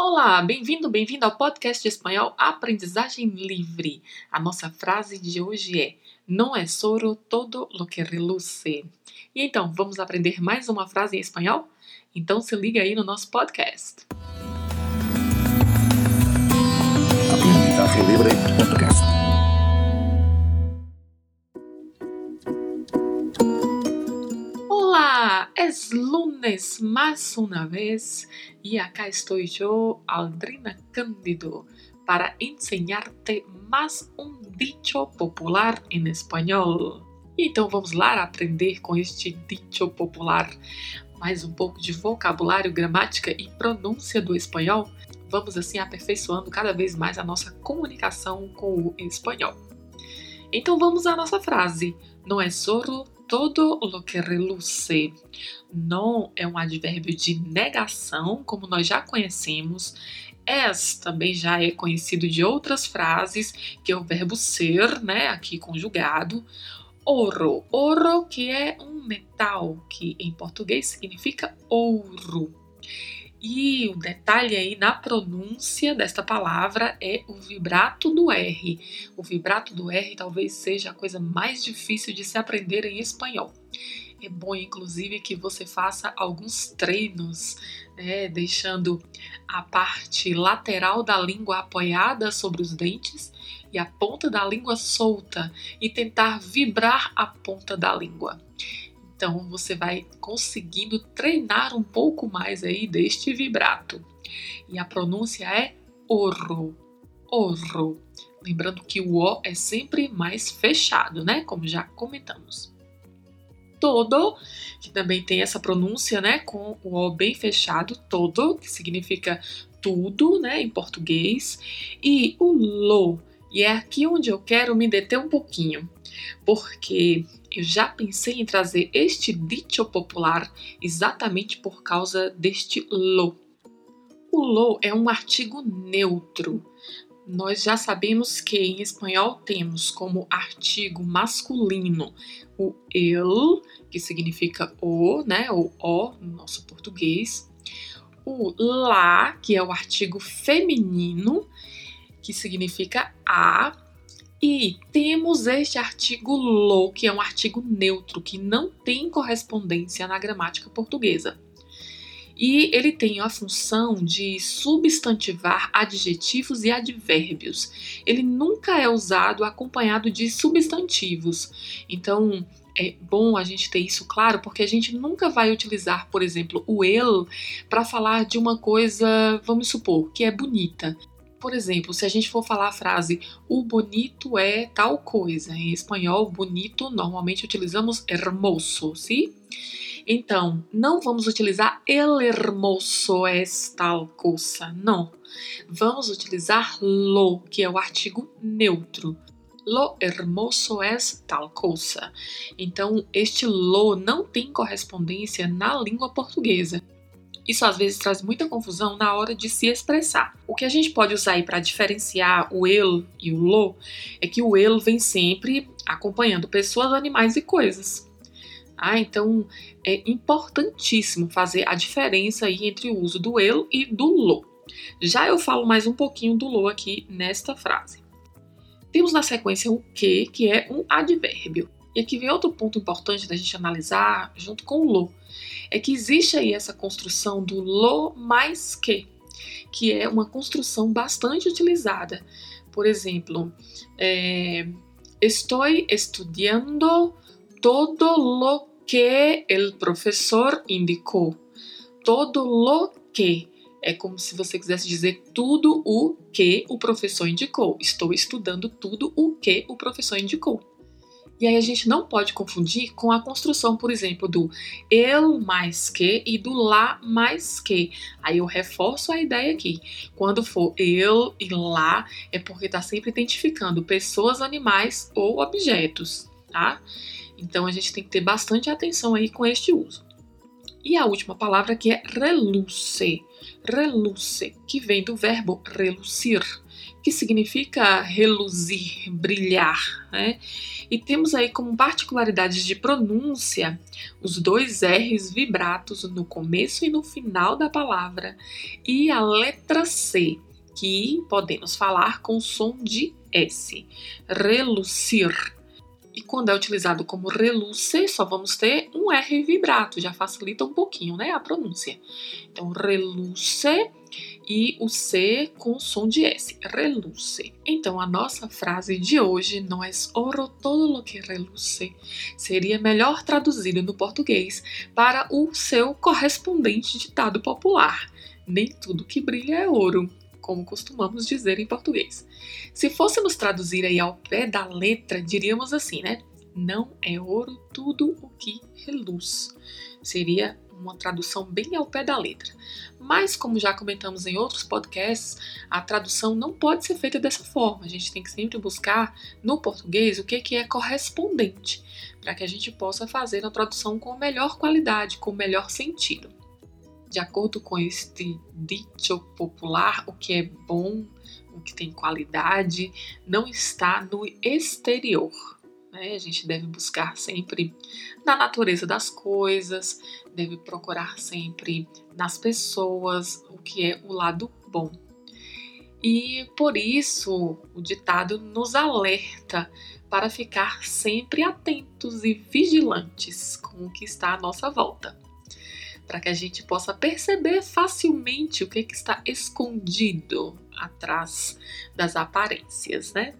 Olá, bem-vindo, bem-vindo ao podcast espanhol Aprendizagem Livre. A nossa frase de hoje é: Não é soro todo lo que reluce. E então, vamos aprender mais uma frase em espanhol? Então se liga aí no nosso podcast. Aprendizaje Livre Podcast. Es lunes más una vez y acá estoy yo, Aldrina Cândido, para enseñarte más um dicho popular em espanhol. Então vamos lá aprender com este dicho popular mais um pouco de vocabulário, gramática e pronúncia do espanhol. Vamos assim aperfeiçoando cada vez mais a nossa comunicação com o espanhol. Então vamos à nossa frase. Não é solo todo lo que reluce. Não é um advérbio de negação, como nós já conhecemos. Es também já é conhecido de outras frases, que é o verbo ser, né, aqui conjugado. Ouro, ouro que é um metal, que em português significa ouro. E o detalhe aí na pronúncia desta palavra é o vibrato do R. O vibrato do R talvez seja a coisa mais difícil de se aprender em espanhol. É bom, inclusive, que você faça alguns treinos, né, deixando a parte lateral da língua apoiada sobre os dentes e a ponta da língua solta e tentar vibrar a ponta da língua. Então você vai conseguindo treinar um pouco mais aí deste vibrato. E a pronúncia é orro, orro. Lembrando que o O é sempre mais fechado, né? Como já comentamos. Todo, que também tem essa pronúncia, né? Com o O bem fechado, todo, que significa tudo, né? Em português. E o lo, e é aqui onde eu quero me deter um pouquinho, porque eu já pensei em trazer este dicho popular exatamente por causa deste lo. O lo é um artigo neutro. Nós já sabemos que em espanhol temos como artigo masculino o el, que significa o, né, ou o no nosso português, o lá, que é o artigo feminino, que significa a, e temos este artigo lo, que é um artigo neutro, que não tem correspondência na gramática portuguesa. E ele tem a função de substantivar adjetivos e advérbios. Ele nunca é usado acompanhado de substantivos. Então, é bom a gente ter isso claro, porque a gente nunca vai utilizar, por exemplo, o el para falar de uma coisa, vamos supor, que é bonita. Por exemplo, se a gente for falar a frase o bonito é tal coisa, em espanhol, bonito normalmente utilizamos hermoso, sim? Então, não vamos utilizar el hermoso es tal coisa, não. Vamos utilizar lo, que é o artigo neutro. Lo hermoso es tal coisa. Então, este lo não tem correspondência na língua portuguesa. Isso às vezes traz muita confusão na hora de se expressar. O que a gente pode usar aí para diferenciar o el e o lo é que o el vem sempre acompanhando pessoas, animais e coisas. Ah, então é importantíssimo fazer a diferença aí entre o uso do el e do lo. Já eu falo mais um pouquinho do lo aqui nesta frase. Temos na sequência o que, que é um advérbio. E aqui vem outro ponto importante da gente analisar junto com o lo. É que existe aí essa construção do lo mais que, que é uma construção bastante utilizada. Por exemplo, é, estou estudando todo lo que el professor indicou. Todo lo que é como se você quisesse dizer tudo o que o professor indicou. Estou estudando tudo o que o professor indicou. E aí a gente não pode confundir com a construção, por exemplo, do el mais que e do lá mais que. Aí eu reforço a ideia aqui. Quando for el e lá, é porque está sempre identificando pessoas, animais ou objetos, tá? Então a gente tem que ter bastante atenção aí com este uso. E a última palavra que é reluce. reluce, que vem do verbo relucir, que significa reluzir, brilhar. Né? E temos aí como particularidades de pronúncia os dois R's vibratos no começo e no final da palavra e a letra C, que podemos falar com som de S. Relucir. E quando é utilizado como reluce, só vamos ter um R vibrato, já facilita um pouquinho né, a pronúncia. Então, reluce e o C com som de S, reluce. Então, a nossa frase de hoje não é todo lo que reluce. Seria melhor traduzido no português para o seu correspondente ditado popular. Nem tudo que brilha é ouro como costumamos dizer em português. Se fôssemos traduzir aí ao pé da letra, diríamos assim, né? Não é ouro tudo o que reluz. Seria uma tradução bem ao pé da letra. Mas, como já comentamos em outros podcasts, a tradução não pode ser feita dessa forma. A gente tem que sempre buscar no português o que é correspondente, para que a gente possa fazer a tradução com melhor qualidade, com melhor sentido de acordo com este dito popular, o que é bom, o que tem qualidade, não está no exterior. Né? A gente deve buscar sempre na natureza das coisas, deve procurar sempre nas pessoas o que é o lado bom. E por isso o ditado nos alerta para ficar sempre atentos e vigilantes com o que está à nossa volta para que a gente possa perceber facilmente o que, que está escondido atrás das aparências, né?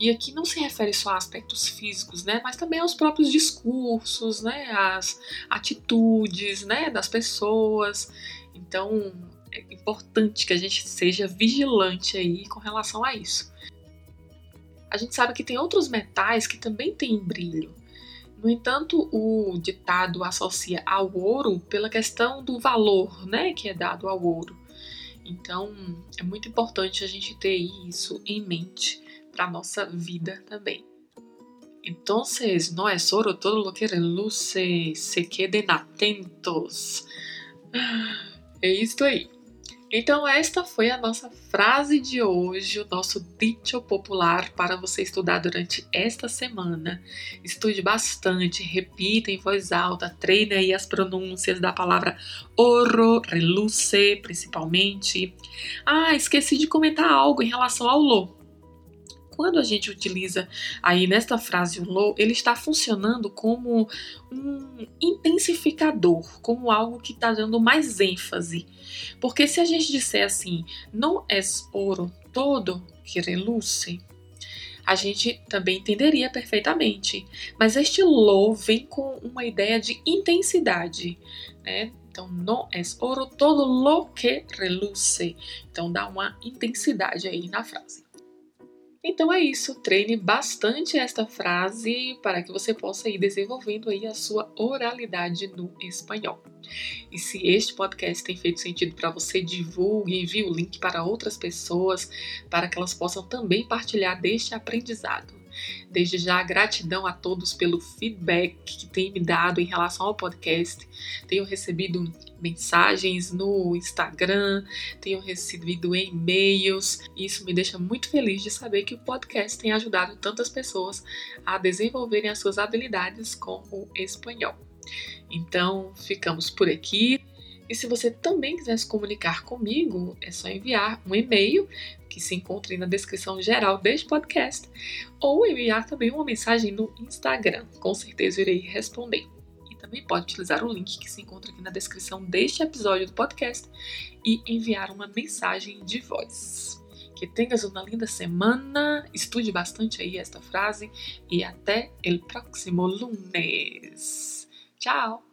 E aqui não se refere só a aspectos físicos, né, mas também aos próprios discursos, né, as atitudes, né, das pessoas. Então, é importante que a gente seja vigilante aí com relação a isso. A gente sabe que tem outros metais que também têm brilho, no entanto, o ditado associa ao ouro pela questão do valor né, que é dado ao ouro. Então, é muito importante a gente ter isso em mente para a nossa vida também. Então, no es oro todo lo que reluce, se queden atentos. É isso aí. Então, esta foi a nossa frase de hoje, o nosso dicho popular para você estudar durante esta semana. Estude bastante, repita em voz alta, treine aí as pronúncias da palavra oro, reluce, principalmente. Ah, esqueci de comentar algo em relação ao lo quando a gente utiliza aí nesta frase o low, ele está funcionando como um intensificador, como algo que está dando mais ênfase. Porque se a gente disser assim, não é ouro todo que reluce, a gente também entenderia perfeitamente. Mas este low vem com uma ideia de intensidade, né? Então, não é ouro todo lo que reluce. Então, dá uma intensidade aí na frase. Então é isso, treine bastante esta frase para que você possa ir desenvolvendo aí a sua oralidade no espanhol. E se este podcast tem feito sentido para você, divulgue, envie o link para outras pessoas para que elas possam também partilhar deste aprendizado. Desde já, gratidão a todos pelo feedback que têm me dado em relação ao podcast. Tenho recebido mensagens no Instagram, tenho recebido e-mails. Isso me deixa muito feliz de saber que o podcast tem ajudado tantas pessoas a desenvolverem as suas habilidades com o espanhol. Então, ficamos por aqui. E se você também quiser se comunicar comigo, é só enviar um e-mail que se encontra na descrição geral deste podcast ou enviar também uma mensagem no Instagram. Com certeza irei responder. E também pode utilizar o link que se encontra aqui na descrição deste episódio do podcast e enviar uma mensagem de voz. Que tenhas uma linda semana, estude bastante aí esta frase e até o próximo lunes. Tchau!